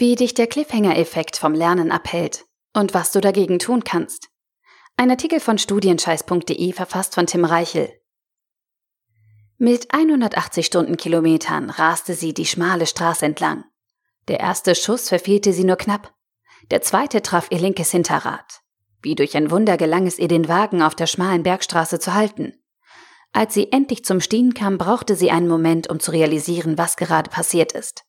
Wie dich der Cliffhanger-Effekt vom Lernen abhält und was du dagegen tun kannst. Ein Artikel von studienscheiß.de verfasst von Tim Reichel. Mit 180 Stundenkilometern raste sie die schmale Straße entlang. Der erste Schuss verfehlte sie nur knapp. Der zweite traf ihr linkes Hinterrad. Wie durch ein Wunder gelang es ihr, den Wagen auf der schmalen Bergstraße zu halten. Als sie endlich zum Stehen kam, brauchte sie einen Moment, um zu realisieren, was gerade passiert ist.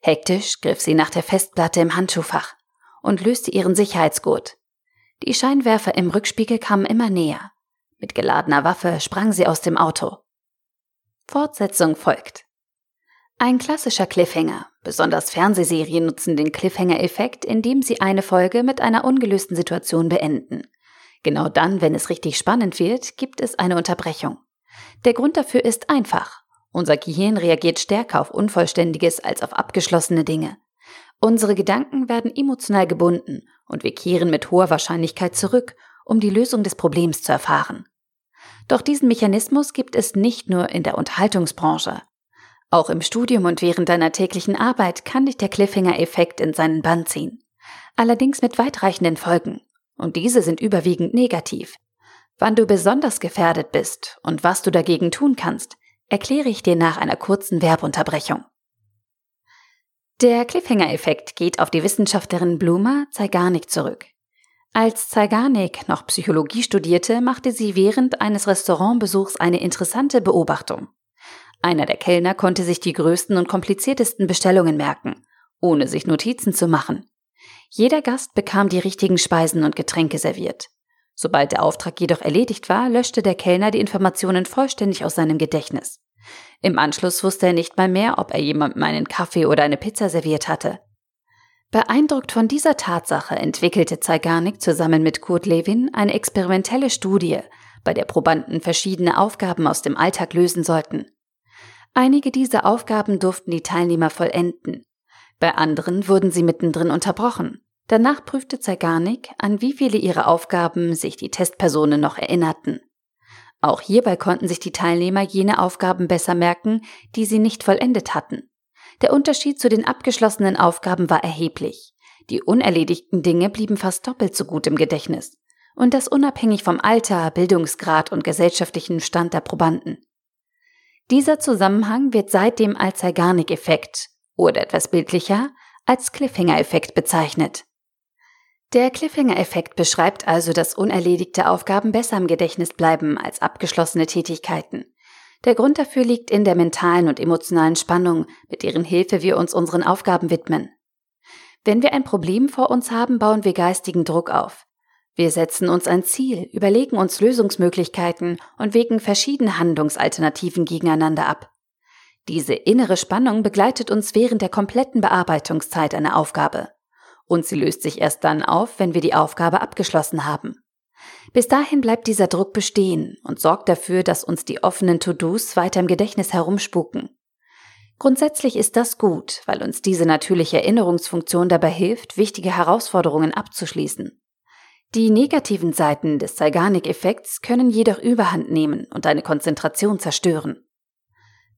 Hektisch griff sie nach der Festplatte im Handschuhfach und löste ihren Sicherheitsgurt. Die Scheinwerfer im Rückspiegel kamen immer näher. Mit geladener Waffe sprang sie aus dem Auto. Fortsetzung folgt. Ein klassischer Cliffhanger. Besonders Fernsehserien nutzen den Cliffhanger-Effekt, indem sie eine Folge mit einer ungelösten Situation beenden. Genau dann, wenn es richtig spannend wird, gibt es eine Unterbrechung. Der Grund dafür ist einfach. Unser Gehirn reagiert stärker auf Unvollständiges als auf abgeschlossene Dinge. Unsere Gedanken werden emotional gebunden und wir kehren mit hoher Wahrscheinlichkeit zurück, um die Lösung des Problems zu erfahren. Doch diesen Mechanismus gibt es nicht nur in der Unterhaltungsbranche. Auch im Studium und während deiner täglichen Arbeit kann dich der Cliffhanger-Effekt in seinen Bann ziehen. Allerdings mit weitreichenden Folgen. Und diese sind überwiegend negativ. Wann du besonders gefährdet bist und was du dagegen tun kannst, erkläre ich dir nach einer kurzen Werbunterbrechung. Der Cliffhanger-Effekt geht auf die Wissenschaftlerin Bluma Zeigarnik zurück. Als Zeigarnik noch Psychologie studierte, machte sie während eines Restaurantbesuchs eine interessante Beobachtung. Einer der Kellner konnte sich die größten und kompliziertesten Bestellungen merken, ohne sich Notizen zu machen. Jeder Gast bekam die richtigen Speisen und Getränke serviert. Sobald der Auftrag jedoch erledigt war, löschte der Kellner die Informationen vollständig aus seinem Gedächtnis. Im Anschluss wusste er nicht mal mehr, ob er jemandem einen Kaffee oder eine Pizza serviert hatte. Beeindruckt von dieser Tatsache entwickelte Zeigarnik zusammen mit Kurt Lewin eine experimentelle Studie, bei der Probanden verschiedene Aufgaben aus dem Alltag lösen sollten. Einige dieser Aufgaben durften die Teilnehmer vollenden. Bei anderen wurden sie mittendrin unterbrochen. Danach prüfte Zeigarnik, an wie viele ihrer Aufgaben sich die Testpersonen noch erinnerten. Auch hierbei konnten sich die Teilnehmer jene Aufgaben besser merken, die sie nicht vollendet hatten. Der Unterschied zu den abgeschlossenen Aufgaben war erheblich. Die unerledigten Dinge blieben fast doppelt so gut im Gedächtnis. Und das unabhängig vom Alter, Bildungsgrad und gesellschaftlichen Stand der Probanden. Dieser Zusammenhang wird seitdem als Zeigarnik-Effekt oder etwas bildlicher als Cliffhanger-Effekt bezeichnet. Der Cliffhanger-Effekt beschreibt also, dass unerledigte Aufgaben besser im Gedächtnis bleiben als abgeschlossene Tätigkeiten. Der Grund dafür liegt in der mentalen und emotionalen Spannung, mit deren Hilfe wir uns unseren Aufgaben widmen. Wenn wir ein Problem vor uns haben, bauen wir geistigen Druck auf. Wir setzen uns ein Ziel, überlegen uns Lösungsmöglichkeiten und wägen verschiedene Handlungsalternativen gegeneinander ab. Diese innere Spannung begleitet uns während der kompletten Bearbeitungszeit einer Aufgabe und sie löst sich erst dann auf, wenn wir die Aufgabe abgeschlossen haben. Bis dahin bleibt dieser Druck bestehen und sorgt dafür, dass uns die offenen To-Dos weiter im Gedächtnis herumspuken. Grundsätzlich ist das gut, weil uns diese natürliche Erinnerungsfunktion dabei hilft, wichtige Herausforderungen abzuschließen. Die negativen Seiten des Zeigarnik-Effekts können jedoch überhand nehmen und deine Konzentration zerstören.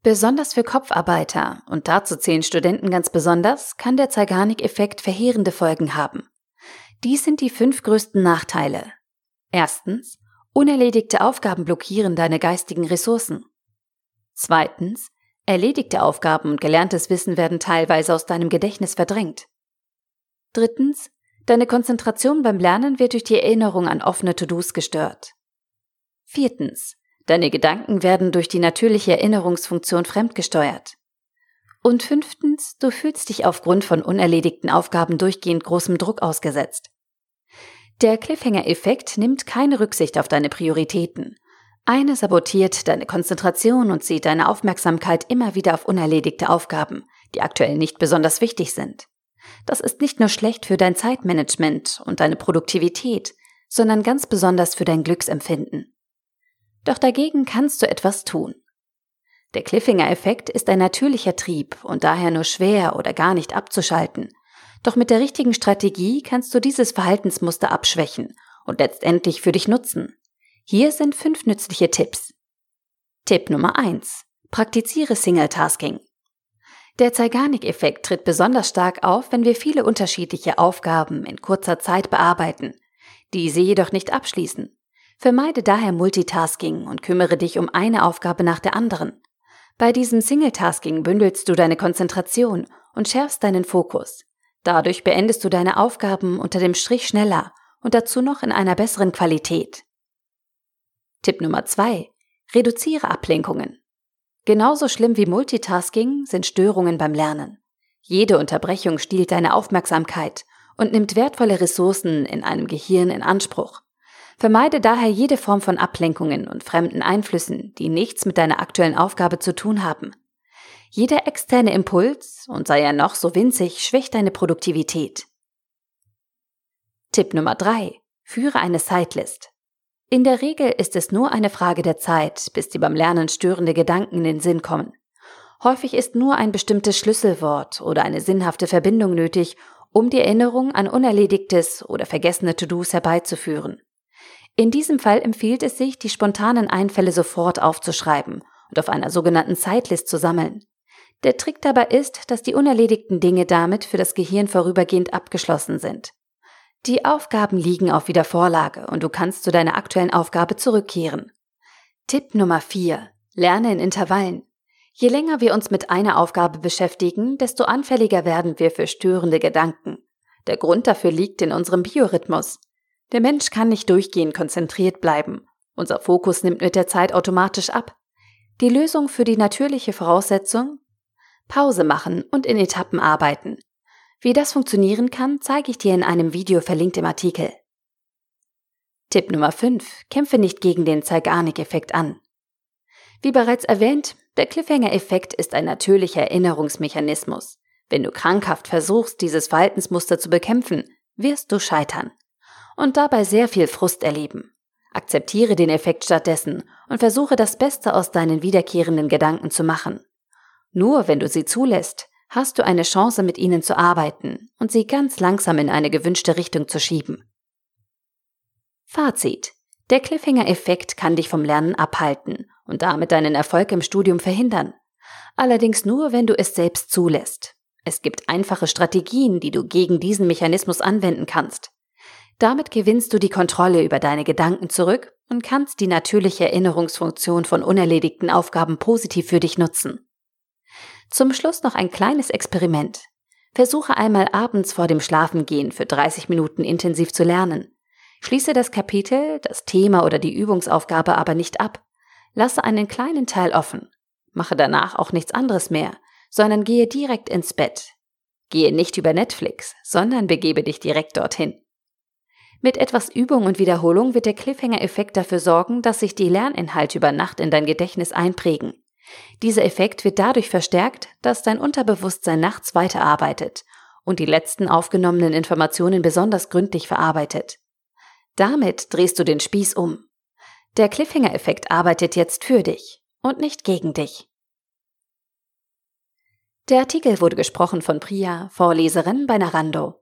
Besonders für Kopfarbeiter, und dazu zählen Studenten ganz besonders, kann der Zeigarnik-Effekt verheerende Folgen haben. Dies sind die fünf größten Nachteile. Erstens, unerledigte Aufgaben blockieren deine geistigen Ressourcen. Zweitens, erledigte Aufgaben und gelerntes Wissen werden teilweise aus deinem Gedächtnis verdrängt. Drittens, deine Konzentration beim Lernen wird durch die Erinnerung an offene To-Dos gestört. Viertens, Deine Gedanken werden durch die natürliche Erinnerungsfunktion fremdgesteuert. Und fünftens, du fühlst dich aufgrund von unerledigten Aufgaben durchgehend großem Druck ausgesetzt. Der Cliffhanger-Effekt nimmt keine Rücksicht auf deine Prioritäten. Eine sabotiert deine Konzentration und zieht deine Aufmerksamkeit immer wieder auf unerledigte Aufgaben, die aktuell nicht besonders wichtig sind. Das ist nicht nur schlecht für dein Zeitmanagement und deine Produktivität, sondern ganz besonders für dein Glücksempfinden. Doch dagegen kannst du etwas tun. Der Cliffhanger-Effekt ist ein natürlicher Trieb und daher nur schwer oder gar nicht abzuschalten. Doch mit der richtigen Strategie kannst du dieses Verhaltensmuster abschwächen und letztendlich für dich nutzen. Hier sind fünf nützliche Tipps. Tipp Nummer eins: Praktiziere Single-Tasking. Der Zeigarnik-Effekt tritt besonders stark auf, wenn wir viele unterschiedliche Aufgaben in kurzer Zeit bearbeiten, diese jedoch nicht abschließen. Vermeide daher Multitasking und kümmere dich um eine Aufgabe nach der anderen. Bei diesem Singletasking bündelst du deine Konzentration und schärfst deinen Fokus. Dadurch beendest du deine Aufgaben unter dem Strich schneller und dazu noch in einer besseren Qualität. Tipp Nummer zwei: Reduziere Ablenkungen. Genauso schlimm wie Multitasking sind Störungen beim Lernen. Jede Unterbrechung stiehlt deine Aufmerksamkeit und nimmt wertvolle Ressourcen in einem Gehirn in Anspruch. Vermeide daher jede Form von Ablenkungen und fremden Einflüssen, die nichts mit deiner aktuellen Aufgabe zu tun haben. Jeder externe Impuls, und sei er noch so winzig, schwächt deine Produktivität. Tipp Nummer drei: Führe eine Sidelist. In der Regel ist es nur eine Frage der Zeit, bis dir beim Lernen störende Gedanken in den Sinn kommen. Häufig ist nur ein bestimmtes Schlüsselwort oder eine sinnhafte Verbindung nötig, um die Erinnerung an unerledigtes oder vergessene To-Dos herbeizuführen. In diesem Fall empfiehlt es sich, die spontanen Einfälle sofort aufzuschreiben und auf einer sogenannten Sidelist zu sammeln. Der Trick dabei ist, dass die unerledigten Dinge damit für das Gehirn vorübergehend abgeschlossen sind. Die Aufgaben liegen auf Wiedervorlage und du kannst zu deiner aktuellen Aufgabe zurückkehren. Tipp Nummer 4. Lerne in Intervallen. Je länger wir uns mit einer Aufgabe beschäftigen, desto anfälliger werden wir für störende Gedanken. Der Grund dafür liegt in unserem Biorhythmus. Der Mensch kann nicht durchgehend konzentriert bleiben. Unser Fokus nimmt mit der Zeit automatisch ab. Die Lösung für die natürliche Voraussetzung? Pause machen und in Etappen arbeiten. Wie das funktionieren kann, zeige ich dir in einem Video verlinkt im Artikel. Tipp Nummer 5. Kämpfe nicht gegen den Zeigarnik-Effekt an. Wie bereits erwähnt, der Cliffhanger-Effekt ist ein natürlicher Erinnerungsmechanismus. Wenn du krankhaft versuchst, dieses Verhaltensmuster zu bekämpfen, wirst du scheitern. Und dabei sehr viel Frust erleben. Akzeptiere den Effekt stattdessen und versuche das Beste aus deinen wiederkehrenden Gedanken zu machen. Nur wenn du sie zulässt, hast du eine Chance, mit ihnen zu arbeiten und sie ganz langsam in eine gewünschte Richtung zu schieben. Fazit. Der Cliffhanger-Effekt kann dich vom Lernen abhalten und damit deinen Erfolg im Studium verhindern. Allerdings nur, wenn du es selbst zulässt. Es gibt einfache Strategien, die du gegen diesen Mechanismus anwenden kannst. Damit gewinnst du die Kontrolle über deine Gedanken zurück und kannst die natürliche Erinnerungsfunktion von unerledigten Aufgaben positiv für dich nutzen. Zum Schluss noch ein kleines Experiment. Versuche einmal abends vor dem Schlafengehen für 30 Minuten intensiv zu lernen. Schließe das Kapitel, das Thema oder die Übungsaufgabe aber nicht ab. Lasse einen kleinen Teil offen. Mache danach auch nichts anderes mehr, sondern gehe direkt ins Bett. Gehe nicht über Netflix, sondern begebe dich direkt dorthin. Mit etwas Übung und Wiederholung wird der Cliffhanger-Effekt dafür sorgen, dass sich die Lerninhalte über Nacht in dein Gedächtnis einprägen. Dieser Effekt wird dadurch verstärkt, dass dein Unterbewusstsein nachts weiterarbeitet und die letzten aufgenommenen Informationen besonders gründlich verarbeitet. Damit drehst du den Spieß um. Der Cliffhanger-Effekt arbeitet jetzt für dich und nicht gegen dich. Der Artikel wurde gesprochen von Priya, Vorleserin bei Narando.